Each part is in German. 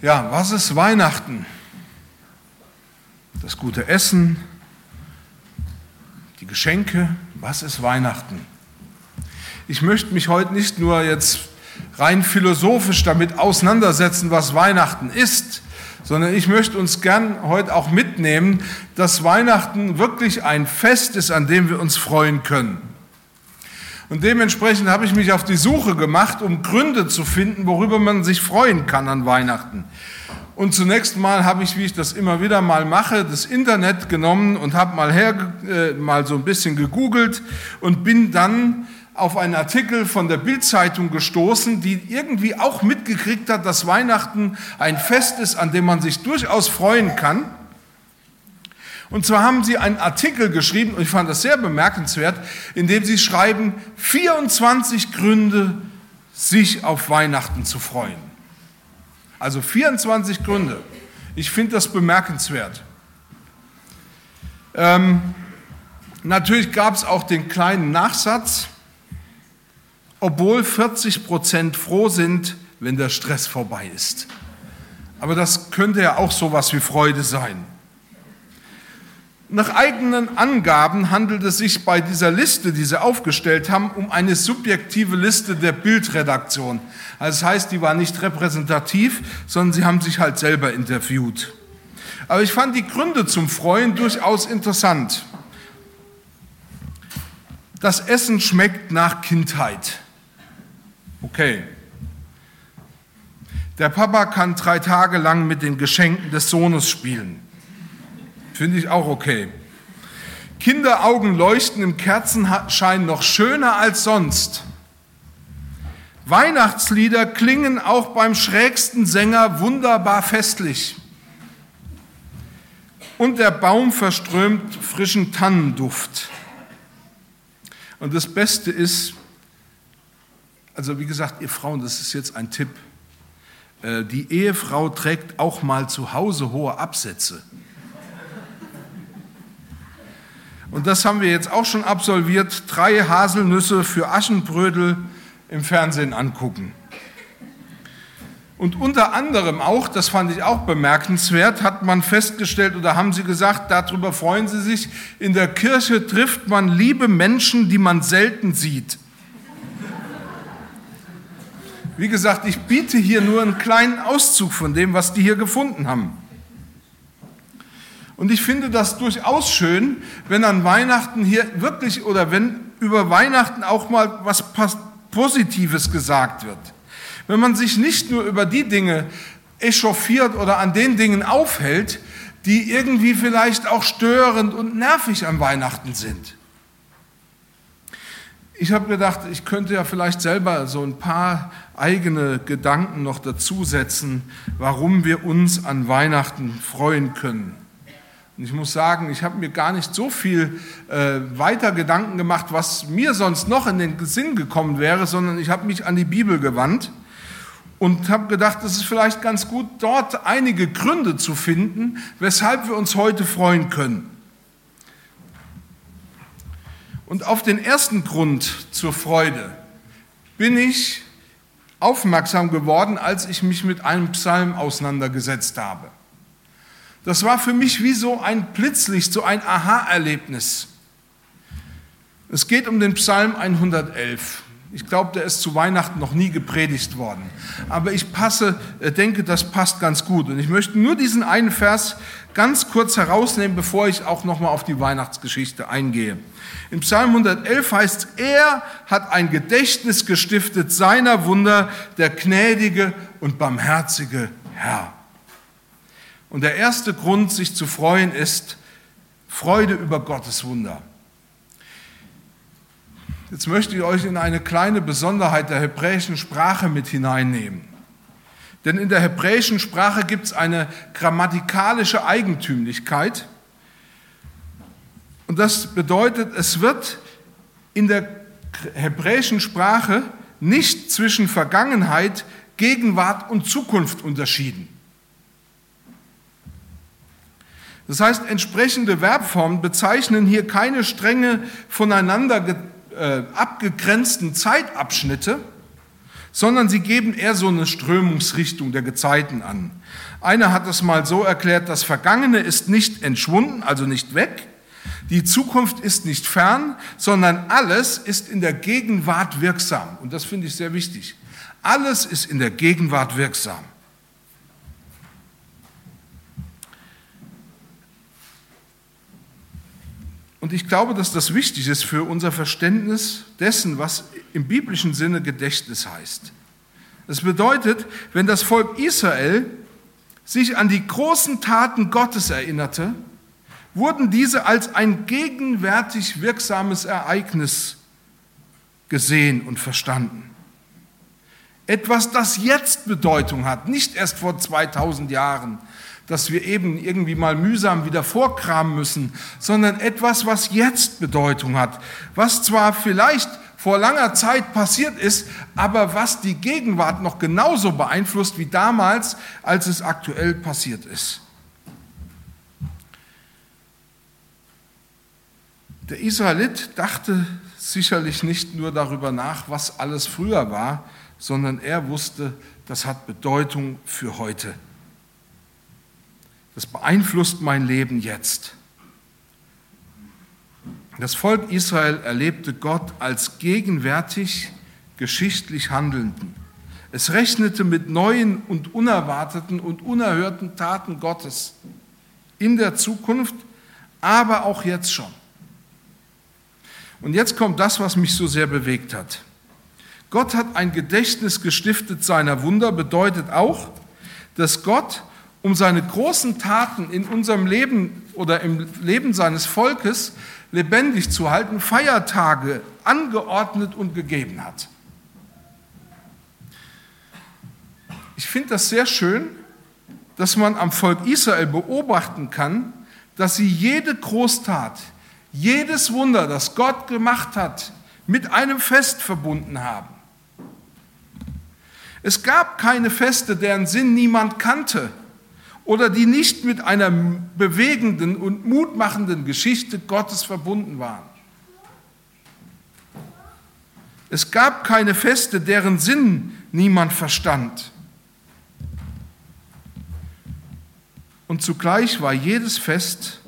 Ja, was ist Weihnachten? Das gute Essen, die Geschenke, was ist Weihnachten? Ich möchte mich heute nicht nur jetzt rein philosophisch damit auseinandersetzen, was Weihnachten ist, sondern ich möchte uns gern heute auch mitnehmen, dass Weihnachten wirklich ein Fest ist, an dem wir uns freuen können. Und dementsprechend habe ich mich auf die Suche gemacht, um Gründe zu finden, worüber man sich freuen kann an Weihnachten. Und zunächst mal habe ich, wie ich das immer wieder mal mache, das Internet genommen und habe mal, her, äh, mal so ein bisschen gegoogelt und bin dann auf einen Artikel von der Bildzeitung gestoßen, die irgendwie auch mitgekriegt hat, dass Weihnachten ein Fest ist, an dem man sich durchaus freuen kann. Und zwar haben sie einen Artikel geschrieben, und ich fand das sehr bemerkenswert, in dem sie schreiben, 24 Gründe, sich auf Weihnachten zu freuen. Also 24 Gründe. Ich finde das bemerkenswert. Ähm, natürlich gab es auch den kleinen Nachsatz, obwohl 40 Prozent froh sind, wenn der Stress vorbei ist. Aber das könnte ja auch sowas wie Freude sein. Nach eigenen Angaben handelt es sich bei dieser Liste, die sie aufgestellt haben, um eine subjektive Liste der Bildredaktion. Also das heißt, die war nicht repräsentativ, sondern sie haben sich halt selber interviewt. Aber ich fand die Gründe zum Freuen durchaus interessant. Das Essen schmeckt nach Kindheit. Okay. Der Papa kann drei Tage lang mit den Geschenken des Sohnes spielen. Finde ich auch okay. Kinderaugen leuchten im Kerzenschein noch schöner als sonst. Weihnachtslieder klingen auch beim schrägsten Sänger wunderbar festlich. Und der Baum verströmt frischen Tannenduft. Und das Beste ist, also wie gesagt, ihr Frauen, das ist jetzt ein Tipp, äh, die Ehefrau trägt auch mal zu Hause hohe Absätze. Und das haben wir jetzt auch schon absolviert. Drei Haselnüsse für Aschenbrödel im Fernsehen angucken. Und unter anderem auch, das fand ich auch bemerkenswert, hat man festgestellt oder haben sie gesagt, darüber freuen sie sich, in der Kirche trifft man liebe Menschen, die man selten sieht. Wie gesagt, ich biete hier nur einen kleinen Auszug von dem, was die hier gefunden haben. Und ich finde das durchaus schön, wenn an Weihnachten hier wirklich oder wenn über Weihnachten auch mal was Positives gesagt wird. Wenn man sich nicht nur über die Dinge echauffiert oder an den Dingen aufhält, die irgendwie vielleicht auch störend und nervig an Weihnachten sind. Ich habe gedacht, ich könnte ja vielleicht selber so ein paar eigene Gedanken noch dazusetzen, warum wir uns an Weihnachten freuen können. Und ich muss sagen, ich habe mir gar nicht so viel äh, weiter Gedanken gemacht, was mir sonst noch in den Sinn gekommen wäre, sondern ich habe mich an die Bibel gewandt und habe gedacht, es ist vielleicht ganz gut, dort einige Gründe zu finden, weshalb wir uns heute freuen können. Und auf den ersten Grund zur Freude bin ich aufmerksam geworden, als ich mich mit einem Psalm auseinandergesetzt habe. Das war für mich wie so ein Blitzlicht, so ein Aha-Erlebnis. Es geht um den Psalm 111. Ich glaube, der ist zu Weihnachten noch nie gepredigt worden. Aber ich passe, äh, denke, das passt ganz gut. Und ich möchte nur diesen einen Vers ganz kurz herausnehmen, bevor ich auch nochmal auf die Weihnachtsgeschichte eingehe. Im Psalm 111 heißt, er hat ein Gedächtnis gestiftet seiner Wunder, der gnädige und barmherzige Herr. Und der erste Grund, sich zu freuen, ist Freude über Gottes Wunder. Jetzt möchte ich euch in eine kleine Besonderheit der hebräischen Sprache mit hineinnehmen. Denn in der hebräischen Sprache gibt es eine grammatikalische Eigentümlichkeit. Und das bedeutet, es wird in der hebräischen Sprache nicht zwischen Vergangenheit, Gegenwart und Zukunft unterschieden. Das heißt, entsprechende Verbformen bezeichnen hier keine strenge voneinander äh, abgegrenzten Zeitabschnitte, sondern sie geben eher so eine Strömungsrichtung der Gezeiten an. Einer hat es mal so erklärt, das Vergangene ist nicht entschwunden, also nicht weg, die Zukunft ist nicht fern, sondern alles ist in der Gegenwart wirksam. Und das finde ich sehr wichtig. Alles ist in der Gegenwart wirksam. Und ich glaube, dass das wichtig ist für unser Verständnis dessen, was im biblischen Sinne Gedächtnis heißt. Es bedeutet, wenn das Volk Israel sich an die großen Taten Gottes erinnerte, wurden diese als ein gegenwärtig wirksames Ereignis gesehen und verstanden. Etwas, das jetzt Bedeutung hat, nicht erst vor 2000 Jahren, dass wir eben irgendwie mal mühsam wieder vorkramen müssen, sondern etwas, was jetzt Bedeutung hat, was zwar vielleicht vor langer Zeit passiert ist, aber was die Gegenwart noch genauso beeinflusst wie damals, als es aktuell passiert ist. Der Israelit dachte sicherlich nicht nur darüber nach, was alles früher war, sondern er wusste, das hat Bedeutung für heute. Das beeinflusst mein Leben jetzt. Das Volk Israel erlebte Gott als gegenwärtig, geschichtlich Handelnden. Es rechnete mit neuen und unerwarteten und unerhörten Taten Gottes in der Zukunft, aber auch jetzt schon. Und jetzt kommt das, was mich so sehr bewegt hat. Gott hat ein Gedächtnis gestiftet seiner Wunder, bedeutet auch, dass Gott um seine großen Taten in unserem Leben oder im Leben seines Volkes lebendig zu halten, Feiertage angeordnet und gegeben hat. Ich finde das sehr schön, dass man am Volk Israel beobachten kann, dass sie jede Großtat, jedes Wunder, das Gott gemacht hat, mit einem Fest verbunden haben. Es gab keine Feste, deren Sinn niemand kannte oder die nicht mit einer bewegenden und mutmachenden Geschichte Gottes verbunden waren. Es gab keine Feste, deren Sinn niemand verstand. Und zugleich war jedes Fest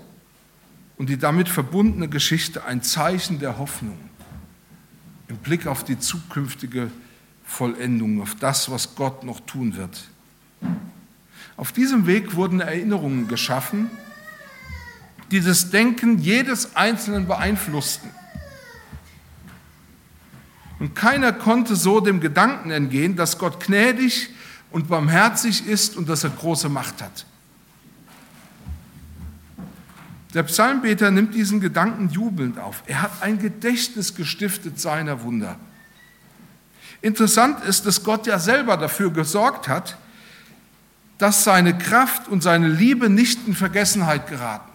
und die damit verbundene Geschichte ein Zeichen der Hoffnung im Blick auf die zukünftige Vollendung, auf das, was Gott noch tun wird. Auf diesem Weg wurden Erinnerungen geschaffen, die das Denken jedes Einzelnen beeinflussten. Und keiner konnte so dem Gedanken entgehen, dass Gott gnädig und barmherzig ist und dass er große Macht hat. Der Psalmbeter nimmt diesen Gedanken jubelnd auf. Er hat ein Gedächtnis gestiftet seiner Wunder. Interessant ist, dass Gott ja selber dafür gesorgt hat, dass seine Kraft und seine Liebe nicht in Vergessenheit geraten.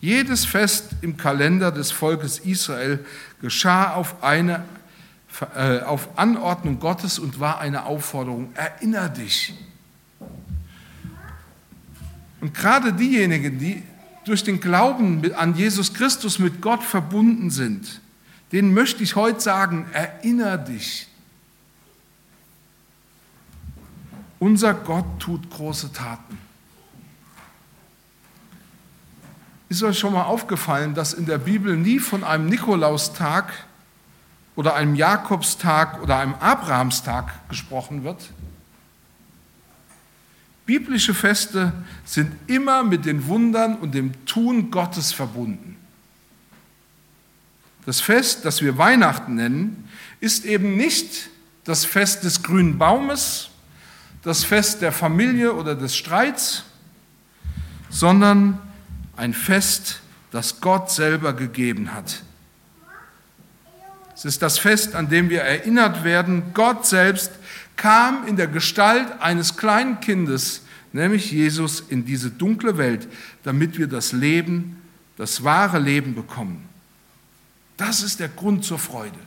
Jedes Fest im Kalender des Volkes Israel geschah auf, eine, äh, auf Anordnung Gottes und war eine Aufforderung, erinner dich. Und gerade diejenigen, die durch den Glauben an Jesus Christus mit Gott verbunden sind, denen möchte ich heute sagen, erinner dich. Unser Gott tut große Taten. Ist euch schon mal aufgefallen, dass in der Bibel nie von einem Nikolaustag oder einem Jakobstag oder einem Abrahamstag gesprochen wird? Biblische Feste sind immer mit den Wundern und dem Tun Gottes verbunden. Das Fest, das wir Weihnachten nennen, ist eben nicht das Fest des grünen Baumes das Fest der Familie oder des Streits, sondern ein Fest, das Gott selber gegeben hat. Es ist das Fest, an dem wir erinnert werden, Gott selbst kam in der Gestalt eines kleinen Kindes, nämlich Jesus, in diese dunkle Welt, damit wir das Leben, das wahre Leben bekommen. Das ist der Grund zur Freude.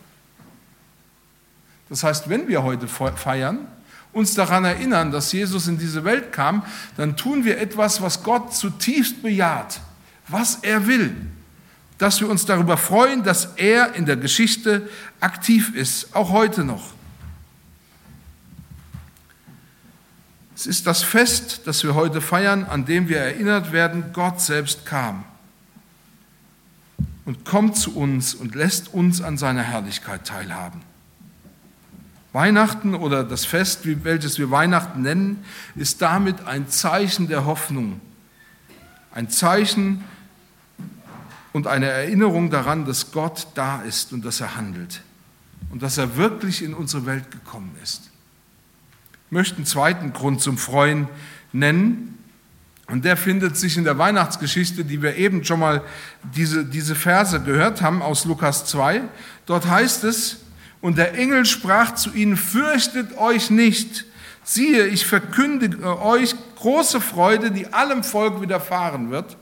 Das heißt, wenn wir heute feiern, uns daran erinnern, dass Jesus in diese Welt kam, dann tun wir etwas, was Gott zutiefst bejaht, was er will. dass wir uns darüber freuen, dass er in der Geschichte aktiv ist, auch heute noch. Es ist das Fest, das wir heute feiern, an dem wir erinnert werden, Gott selbst kam und kommt zu uns und lässt uns an seiner Herrlichkeit teilhaben. Weihnachten oder das Fest, welches wir Weihnachten nennen, ist damit ein Zeichen der Hoffnung, ein Zeichen und eine Erinnerung daran, dass Gott da ist und dass er handelt und dass er wirklich in unsere Welt gekommen ist. Ich möchte einen zweiten Grund zum Freuen nennen. Und der findet sich in der Weihnachtsgeschichte, die wir eben schon mal diese, diese Verse gehört haben aus Lukas 2. Dort heißt es, und der Engel sprach zu ihnen, fürchtet euch nicht. Siehe, ich verkündige euch große Freude, die allem Volk widerfahren wird.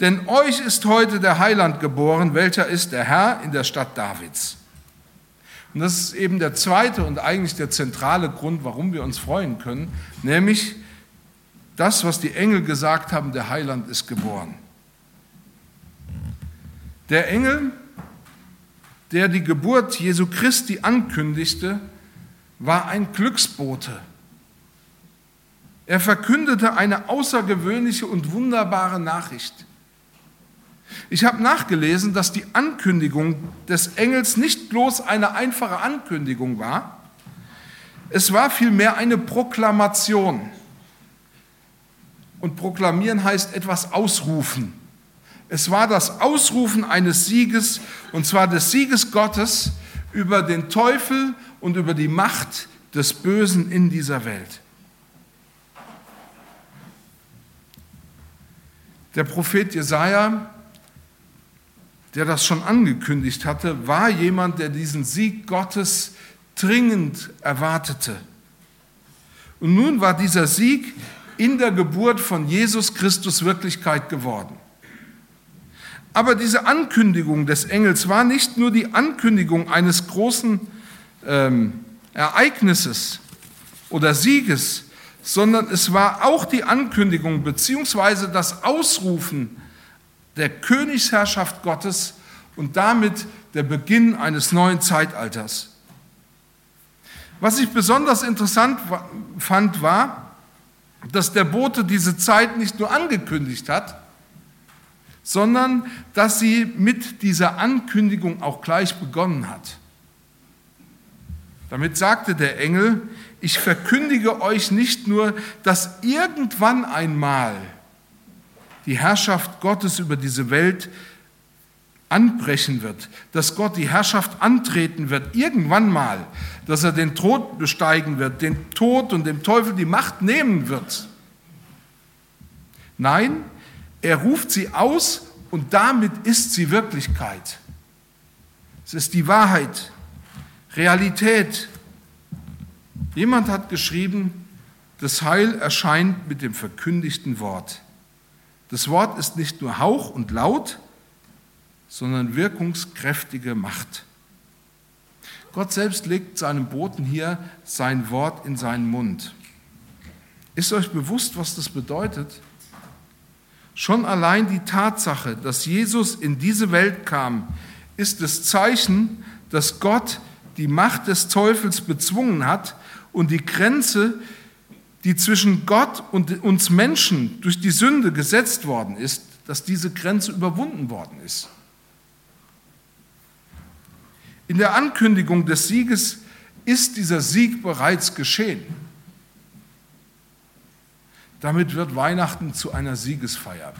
Denn euch ist heute der Heiland geboren, welcher ist der Herr in der Stadt Davids. Und das ist eben der zweite und eigentlich der zentrale Grund, warum wir uns freuen können, nämlich das, was die Engel gesagt haben, der Heiland ist geboren. Der Engel, der die Geburt Jesu Christi ankündigte, war ein Glücksbote. Er verkündete eine außergewöhnliche und wunderbare Nachricht. Ich habe nachgelesen, dass die Ankündigung des Engels nicht bloß eine einfache Ankündigung war, es war vielmehr eine Proklamation. Und proklamieren heißt etwas ausrufen. Es war das Ausrufen eines Sieges, und zwar des Sieges Gottes über den Teufel und über die Macht des Bösen in dieser Welt. Der Prophet Jesaja der das schon angekündigt hatte, war jemand, der diesen Sieg Gottes dringend erwartete. Und nun war dieser Sieg in der Geburt von Jesus Christus Wirklichkeit geworden. Aber diese Ankündigung des Engels war nicht nur die Ankündigung eines großen ähm, Ereignisses oder Sieges, sondern es war auch die Ankündigung bzw. das Ausrufen der Königsherrschaft Gottes und damit der Beginn eines neuen Zeitalters. Was ich besonders interessant fand, war, dass der Bote diese Zeit nicht nur angekündigt hat, sondern dass sie mit dieser Ankündigung auch gleich begonnen hat. Damit sagte der Engel, ich verkündige euch nicht nur, dass irgendwann einmal die Herrschaft Gottes über diese Welt anbrechen wird, dass Gott die Herrschaft antreten wird, irgendwann mal, dass er den Tod besteigen wird, den Tod und dem Teufel die Macht nehmen wird. Nein, er ruft sie aus und damit ist sie Wirklichkeit. Es ist die Wahrheit, Realität. Jemand hat geschrieben, das Heil erscheint mit dem verkündigten Wort. Das Wort ist nicht nur Hauch und Laut, sondern wirkungskräftige Macht. Gott selbst legt seinem Boten hier sein Wort in seinen Mund. Ist euch bewusst, was das bedeutet? Schon allein die Tatsache, dass Jesus in diese Welt kam, ist das Zeichen, dass Gott die Macht des Teufels bezwungen hat und die Grenze, die zwischen Gott und uns Menschen durch die Sünde gesetzt worden ist, dass diese Grenze überwunden worden ist. In der Ankündigung des Sieges ist dieser Sieg bereits geschehen. Damit wird Weihnachten zu einer Siegesfeier.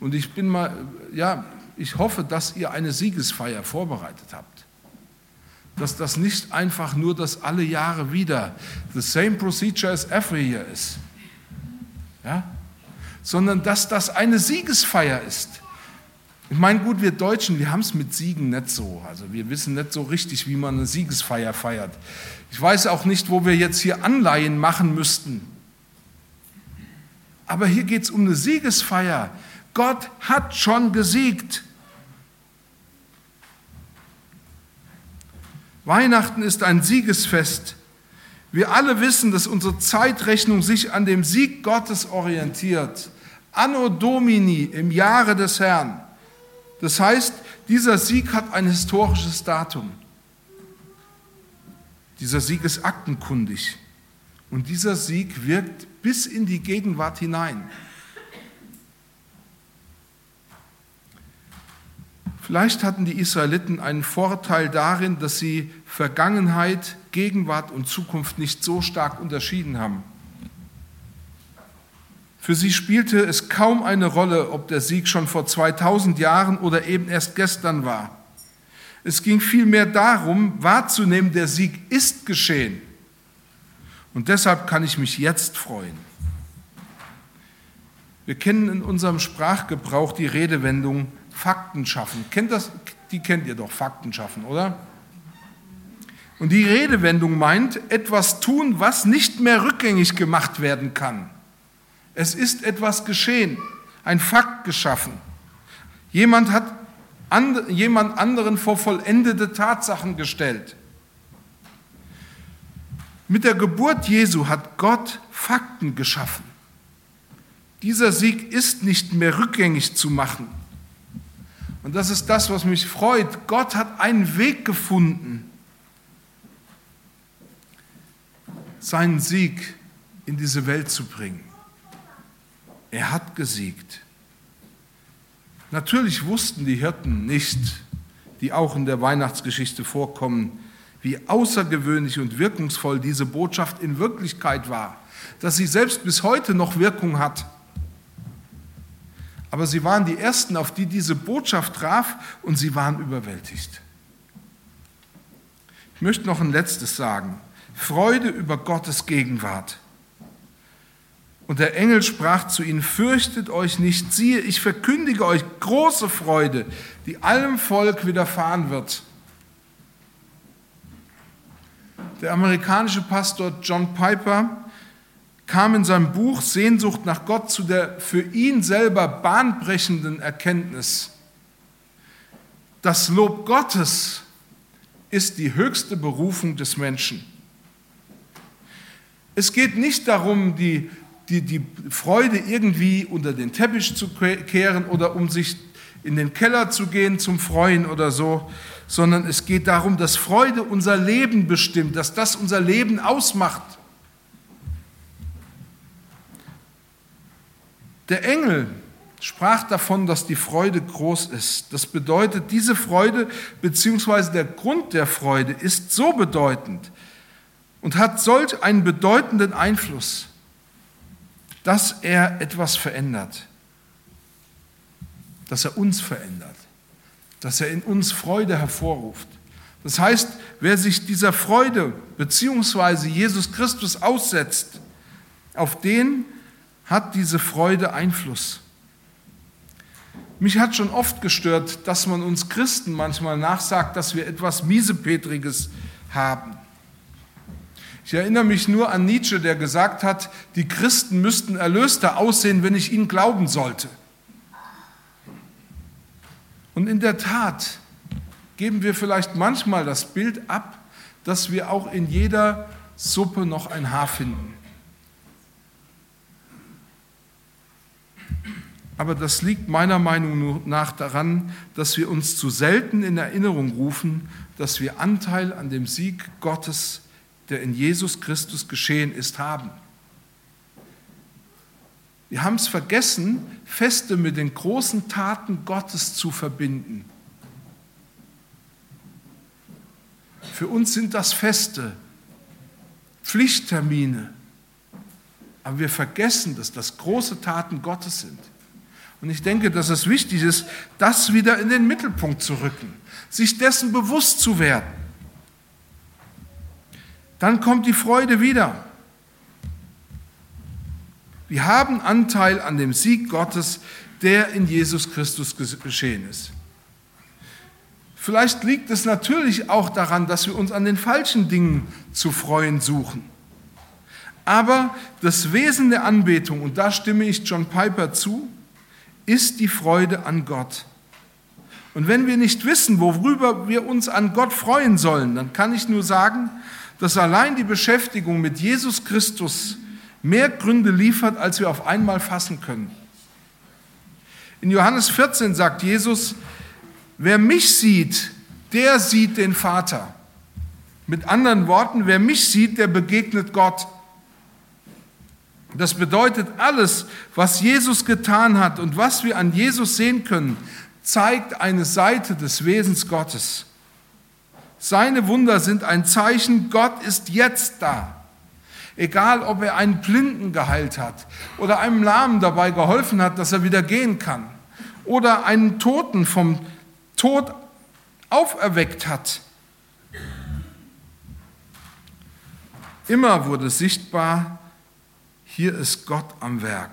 Und ich bin mal, ja, ich hoffe, dass ihr eine Siegesfeier vorbereitet habt dass das nicht einfach nur das alle Jahre wieder, the same procedure as every year ist, ja? sondern dass das eine Siegesfeier ist. Ich meine, gut, wir Deutschen, wir haben es mit Siegen nicht so. Also wir wissen nicht so richtig, wie man eine Siegesfeier feiert. Ich weiß auch nicht, wo wir jetzt hier Anleihen machen müssten. Aber hier geht es um eine Siegesfeier. Gott hat schon gesiegt. Weihnachten ist ein Siegesfest. Wir alle wissen, dass unsere Zeitrechnung sich an dem Sieg Gottes orientiert. Anno Domini im Jahre des Herrn. Das heißt, dieser Sieg hat ein historisches Datum. Dieser Sieg ist aktenkundig. Und dieser Sieg wirkt bis in die Gegenwart hinein. Vielleicht hatten die Israeliten einen Vorteil darin, dass sie Vergangenheit, Gegenwart und Zukunft nicht so stark unterschieden haben. Für sie spielte es kaum eine Rolle, ob der Sieg schon vor 2000 Jahren oder eben erst gestern war. Es ging vielmehr darum, wahrzunehmen, der Sieg ist geschehen. Und deshalb kann ich mich jetzt freuen. Wir kennen in unserem Sprachgebrauch die Redewendung Fakten schaffen. Kennt das, die kennt ihr doch, Fakten schaffen, oder? Und die Redewendung meint, etwas tun, was nicht mehr rückgängig gemacht werden kann. Es ist etwas geschehen, ein Fakt geschaffen. Jemand hat and, jemand anderen vor vollendete Tatsachen gestellt. Mit der Geburt Jesu hat Gott Fakten geschaffen. Dieser Sieg ist nicht mehr rückgängig zu machen. Und das ist das, was mich freut. Gott hat einen Weg gefunden, seinen Sieg in diese Welt zu bringen. Er hat gesiegt. Natürlich wussten die Hirten nicht, die auch in der Weihnachtsgeschichte vorkommen, wie außergewöhnlich und wirkungsvoll diese Botschaft in Wirklichkeit war, dass sie selbst bis heute noch Wirkung hat. Aber sie waren die Ersten, auf die diese Botschaft traf und sie waren überwältigt. Ich möchte noch ein letztes sagen. Freude über Gottes Gegenwart. Und der Engel sprach zu ihnen, fürchtet euch nicht, siehe, ich verkündige euch große Freude, die allem Volk widerfahren wird. Der amerikanische Pastor John Piper kam in seinem Buch Sehnsucht nach Gott zu der für ihn selber bahnbrechenden Erkenntnis. Das Lob Gottes ist die höchste Berufung des Menschen. Es geht nicht darum, die, die, die Freude irgendwie unter den Teppich zu kehren oder um sich in den Keller zu gehen zum Freuen oder so, sondern es geht darum, dass Freude unser Leben bestimmt, dass das unser Leben ausmacht. Der Engel sprach davon, dass die Freude groß ist. Das bedeutet, diese Freude bzw. der Grund der Freude ist so bedeutend und hat solch einen bedeutenden Einfluss, dass er etwas verändert, dass er uns verändert, dass er in uns Freude hervorruft. Das heißt, wer sich dieser Freude bzw. Jesus Christus aussetzt, auf den hat diese Freude Einfluss. Mich hat schon oft gestört, dass man uns Christen manchmal nachsagt, dass wir etwas Miesepetriges haben. Ich erinnere mich nur an Nietzsche, der gesagt hat, die Christen müssten erlöster aussehen, wenn ich ihnen glauben sollte. Und in der Tat geben wir vielleicht manchmal das Bild ab, dass wir auch in jeder Suppe noch ein Haar finden. Aber das liegt meiner Meinung nach daran, dass wir uns zu selten in Erinnerung rufen, dass wir Anteil an dem Sieg Gottes, der in Jesus Christus geschehen ist, haben. Wir haben es vergessen, Feste mit den großen Taten Gottes zu verbinden. Für uns sind das Feste, Pflichttermine, aber wir vergessen, dass das große Taten Gottes sind. Und ich denke, dass es wichtig ist, das wieder in den Mittelpunkt zu rücken, sich dessen bewusst zu werden. Dann kommt die Freude wieder. Wir haben Anteil an dem Sieg Gottes, der in Jesus Christus geschehen ist. Vielleicht liegt es natürlich auch daran, dass wir uns an den falschen Dingen zu freuen suchen. Aber das Wesen der Anbetung, und da stimme ich John Piper zu, ist die Freude an Gott. Und wenn wir nicht wissen, worüber wir uns an Gott freuen sollen, dann kann ich nur sagen, dass allein die Beschäftigung mit Jesus Christus mehr Gründe liefert, als wir auf einmal fassen können. In Johannes 14 sagt Jesus, wer mich sieht, der sieht den Vater. Mit anderen Worten, wer mich sieht, der begegnet Gott. Das bedeutet, alles, was Jesus getan hat und was wir an Jesus sehen können, zeigt eine Seite des Wesens Gottes. Seine Wunder sind ein Zeichen, Gott ist jetzt da. Egal, ob er einen Blinden geheilt hat oder einem Lahmen dabei geholfen hat, dass er wieder gehen kann oder einen Toten vom Tod auferweckt hat. Immer wurde sichtbar, hier ist Gott am Werk.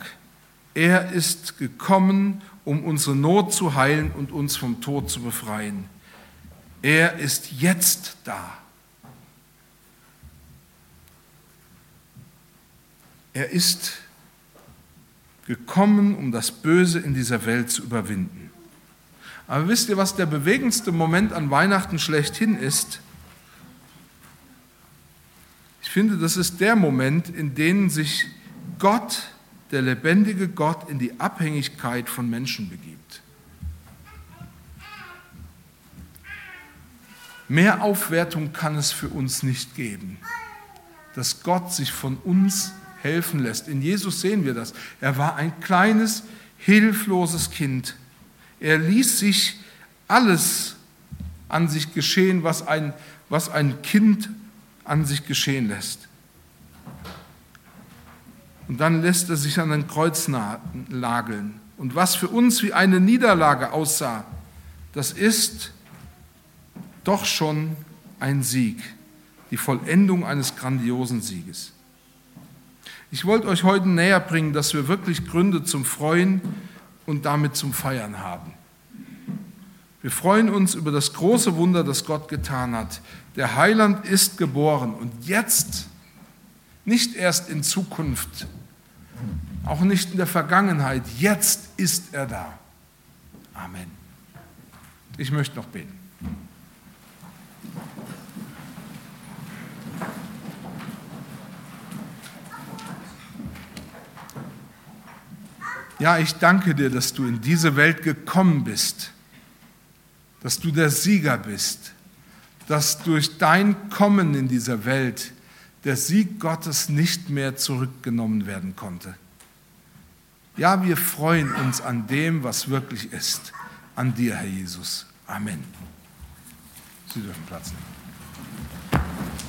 Er ist gekommen, um unsere Not zu heilen und uns vom Tod zu befreien. Er ist jetzt da. Er ist gekommen, um das Böse in dieser Welt zu überwinden. Aber wisst ihr, was der bewegendste Moment an Weihnachten schlechthin ist? Ich finde, das ist der Moment, in dem sich Gott, der lebendige Gott, in die Abhängigkeit von Menschen begibt. Mehr Aufwertung kann es für uns nicht geben, dass Gott sich von uns helfen lässt. In Jesus sehen wir das. Er war ein kleines, hilfloses Kind. Er ließ sich alles an sich geschehen, was ein, was ein Kind an sich geschehen lässt. Und dann lässt er sich an ein Kreuz nageln. Und was für uns wie eine Niederlage aussah, das ist doch schon ein Sieg, die Vollendung eines grandiosen Sieges. Ich wollte euch heute näher bringen, dass wir wirklich Gründe zum Freuen und damit zum Feiern haben. Wir freuen uns über das große Wunder, das Gott getan hat. Der Heiland ist geboren und jetzt, nicht erst in Zukunft, auch nicht in der Vergangenheit, jetzt ist er da. Amen. Ich möchte noch beten. Ja, ich danke dir, dass du in diese Welt gekommen bist, dass du der Sieger bist, dass durch dein Kommen in dieser Welt der Sieg Gottes nicht mehr zurückgenommen werden konnte. Ja, wir freuen uns an dem, was wirklich ist, an dir, Herr Jesus. Amen. Sie dürfen Platz nehmen.